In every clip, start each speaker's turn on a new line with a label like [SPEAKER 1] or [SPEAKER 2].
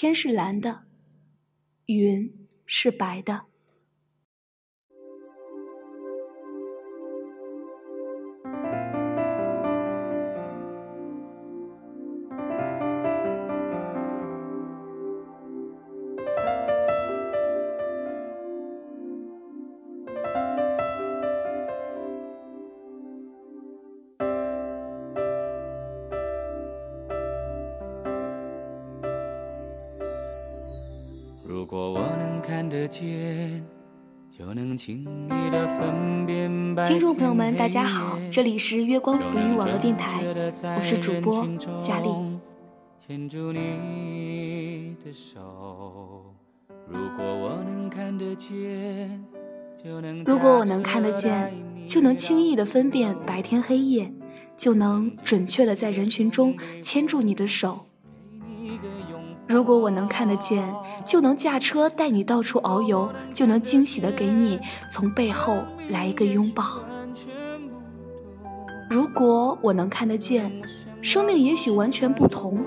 [SPEAKER 1] 天是蓝的，云是白的。听众朋友们，大家好，这里是月光浮语网络电台，我是主播佳丽。牵住你的手，如果我能看得见如果我能看得见，就能轻易的分辨白天黑夜，就能准确的在人群中牵住你的手。如果我能看得见，就能驾车带你到处遨游，就能惊喜的给你从背后来一个拥抱。如果我能看得见，生命也许完全不同，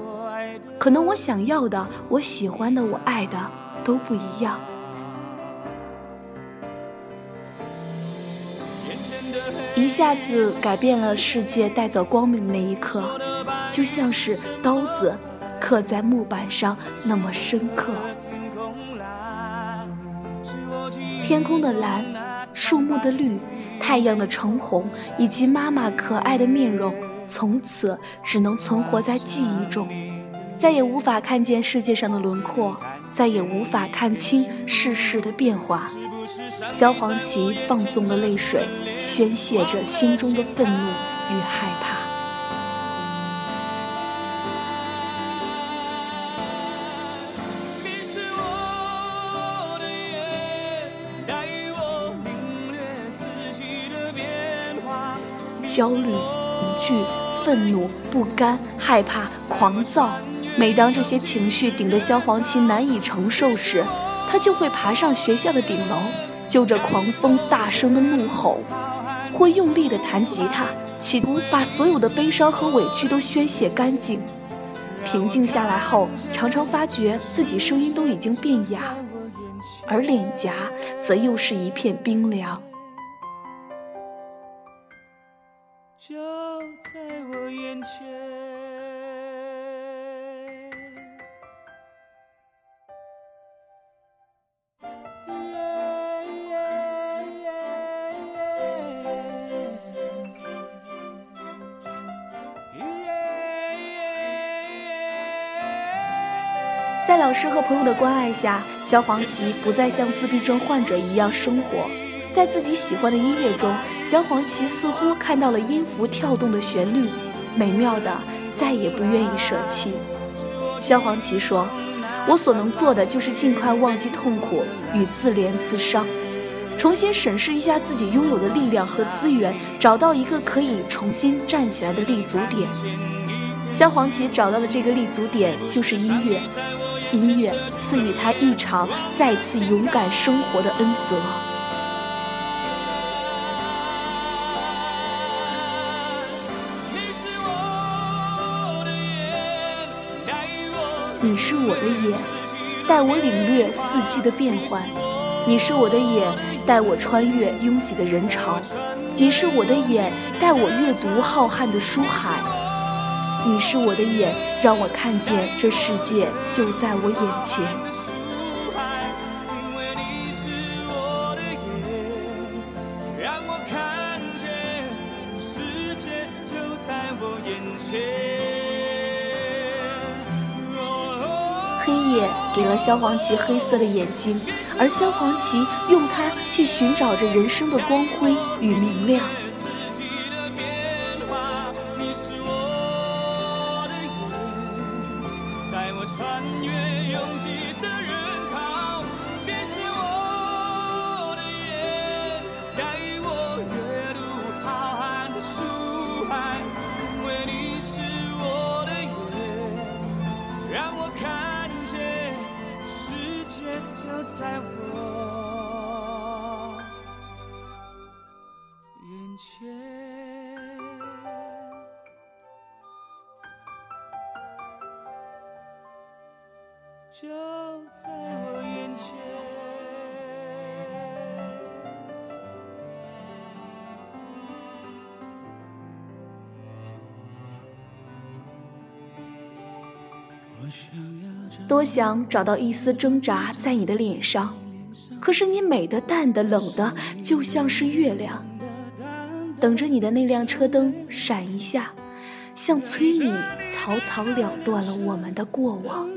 [SPEAKER 1] 可能我想要的、我喜欢的、我爱的都不一样。一下子改变了世界，带走光明的那一刻，就像是刀子。刻在木板上那么深刻。天空的蓝，树木的绿，太阳的橙红，以及妈妈可爱的面容，从此只能存活在记忆中，再也无法看见世界上的轮廓，再也无法看清世事的变化。萧煌奇放纵了泪水，宣泄着心中的愤怒与害怕。焦虑、恐惧、愤怒、不甘、害怕、狂躁。每当这些情绪顶得萧煌奇难以承受时，他就会爬上学校的顶楼，就着狂风大声的怒吼，或用力的弹吉他，企图把所有的悲伤和委屈都宣泄干净。平静下来后，常常发觉自己声音都已经变哑，而脸颊则又是一片冰凉。在老师和朋友的关爱下，萧煌奇不再像自闭症患者一样生活。在自己喜欢的音乐中，萧煌奇似乎看到了音符跳动的旋律，美妙的再也不愿意舍弃。萧煌奇说：“我所能做的就是尽快忘记痛苦与自怜自伤，重新审视一下自己拥有的力量和资源，找到一个可以重新站起来的立足点。”萧煌奇找到的这个立足点就是音乐，音乐赐予他一场再次勇敢生活的恩泽。你是我的眼，带我领略四季的变换；你是我的眼，带我穿越拥挤的人潮；你是我的眼，带我阅读浩瀚的书海；你是我的眼，让我看见这世界就在我眼前。黑夜给了萧煌奇黑色的眼睛，而萧煌奇用它去寻找着人生的光辉与明亮。在多想找到一丝挣扎在你的脸上，可是你美的、淡的、冷的，就像是月亮。等着你的那辆车灯闪一下，像催你草草了断了我们的过往。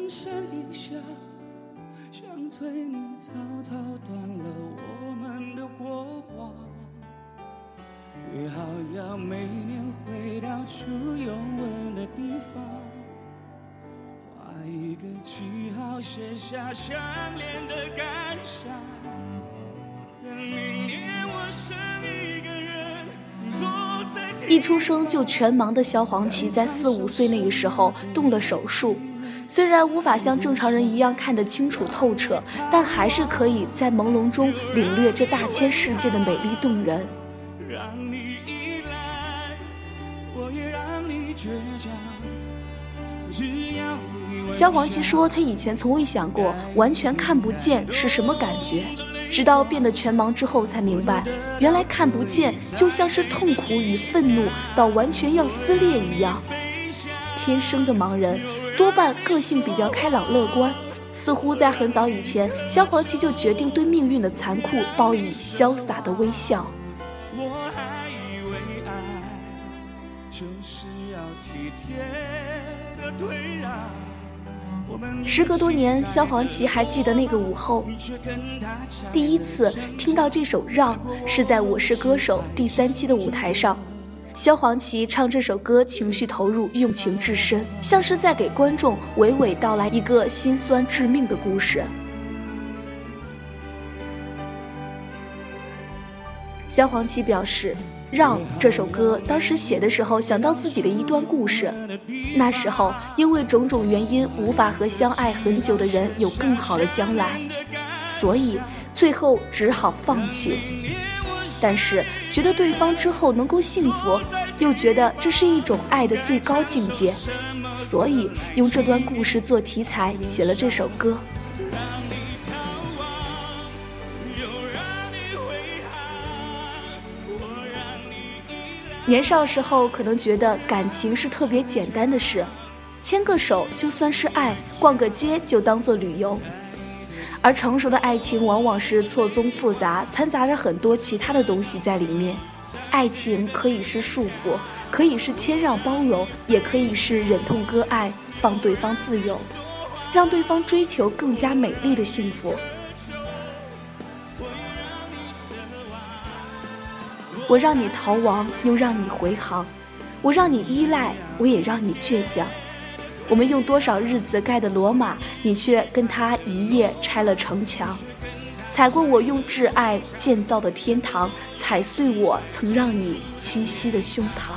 [SPEAKER 1] 约好要每年回到初拥吻的地方，一个记号，写下相恋的感想。等明年我剩一个人，坐在一出生就全盲的萧煌奇，在四五岁那个时候动了手术，虽然无法像正常人一样看得清楚透彻，但还是可以在朦胧中领略这大千世界的美丽动人。萧煌奇说：“他以前从未想过完全看不见是什么感觉，直到变得全盲之后才明白，原来看不见就像是痛苦与愤怒到完全要撕裂一样。天生的盲人多半个性比较开朗乐观，似乎在很早以前，萧煌奇就决定对命运的残酷报以潇洒的微笑。”我还以为爱就是要体贴。时隔多年，萧煌奇还记得那个午后，第一次听到这首《让》是在《我是歌手》第三期的舞台上。萧煌奇唱这首歌，情绪投入，用情至深，像是在给观众娓娓道来一个心酸致命的故事。萧煌奇表示。让这首歌当时写的时候，想到自己的一段故事。那时候因为种种原因，无法和相爱很久的人有更好的将来，所以最后只好放弃。但是觉得对方之后能够幸福，又觉得这是一种爱的最高境界，所以用这段故事做题材写了这首歌。年少时候可能觉得感情是特别简单的事，牵个手就算是爱，逛个街就当做旅游。而成熟的爱情往往是错综复杂，掺杂着很多其他的东西在里面。爱情可以是束缚，可以是谦让包容，也可以是忍痛割爱，放对方自由，让对方追求更加美丽的幸福。我让你逃亡，又让你回航；我让你依赖，我也让你倔强。我们用多少日子盖的罗马，你却跟他一夜拆了城墙；踩过我用挚爱建造的天堂，踩碎我曾让你栖息的胸膛。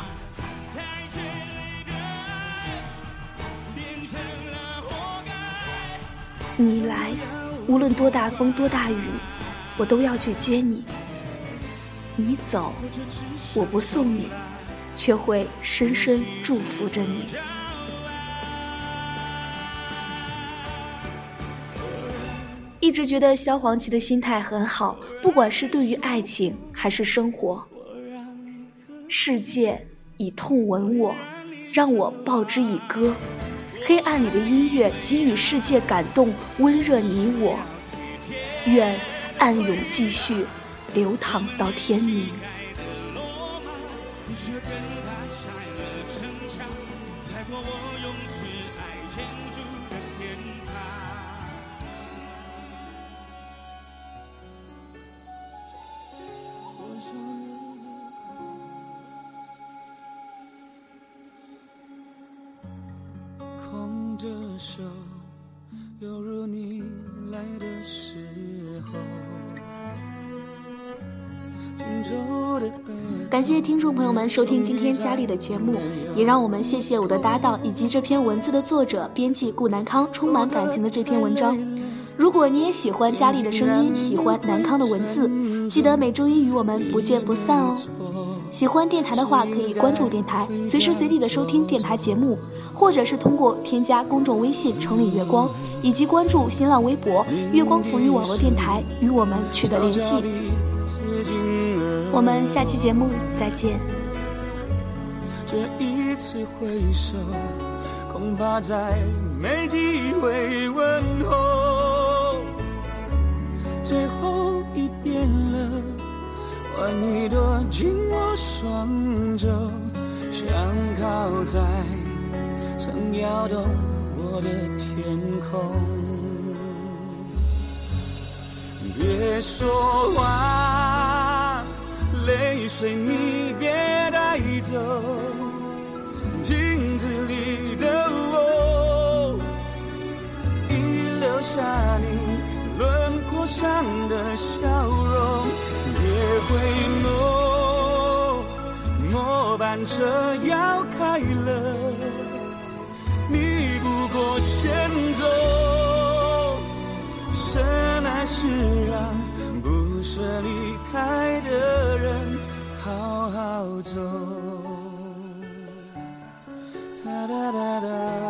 [SPEAKER 1] 你来，无论多大风多大雨，我都要去接你。你走，我不送你，却会深深祝福着你。一直觉得萧煌奇的心态很好，不管是对于爱情还是生活。世界以痛吻我，让我报之以歌。黑暗里的音乐给予世界感动，温热你我。愿暗涌继续。流淌到天明。空着手，犹如你来的时候。感谢听众朋友们收听今天佳丽的节目，也让我们谢谢我的搭档以及这篇文字的作者、编辑顾南康充满感情的这篇文章。如果你也喜欢佳丽的声音，喜欢南康的文字，记得每周一与我们不见不散哦。喜欢电台的话，可以关注电台，随时随地的收听电台节目，或者是通过添加公众微信“城里月光”以及关注新浪微博“月光抚育网络电台”与我们取得联系。我们下期节目再见。
[SPEAKER 2] 这一次回首，恐怕再没机会问候。最后一遍了，换你躲进我双肘，想靠在曾摇动我的天空。别说话，泪水你别带走，镜子里的我，已留下你轮廓上的笑容。别回眸，末班车要开了，你不过先走。深爱是让这离开的人好好走。哒哒哒哒，哒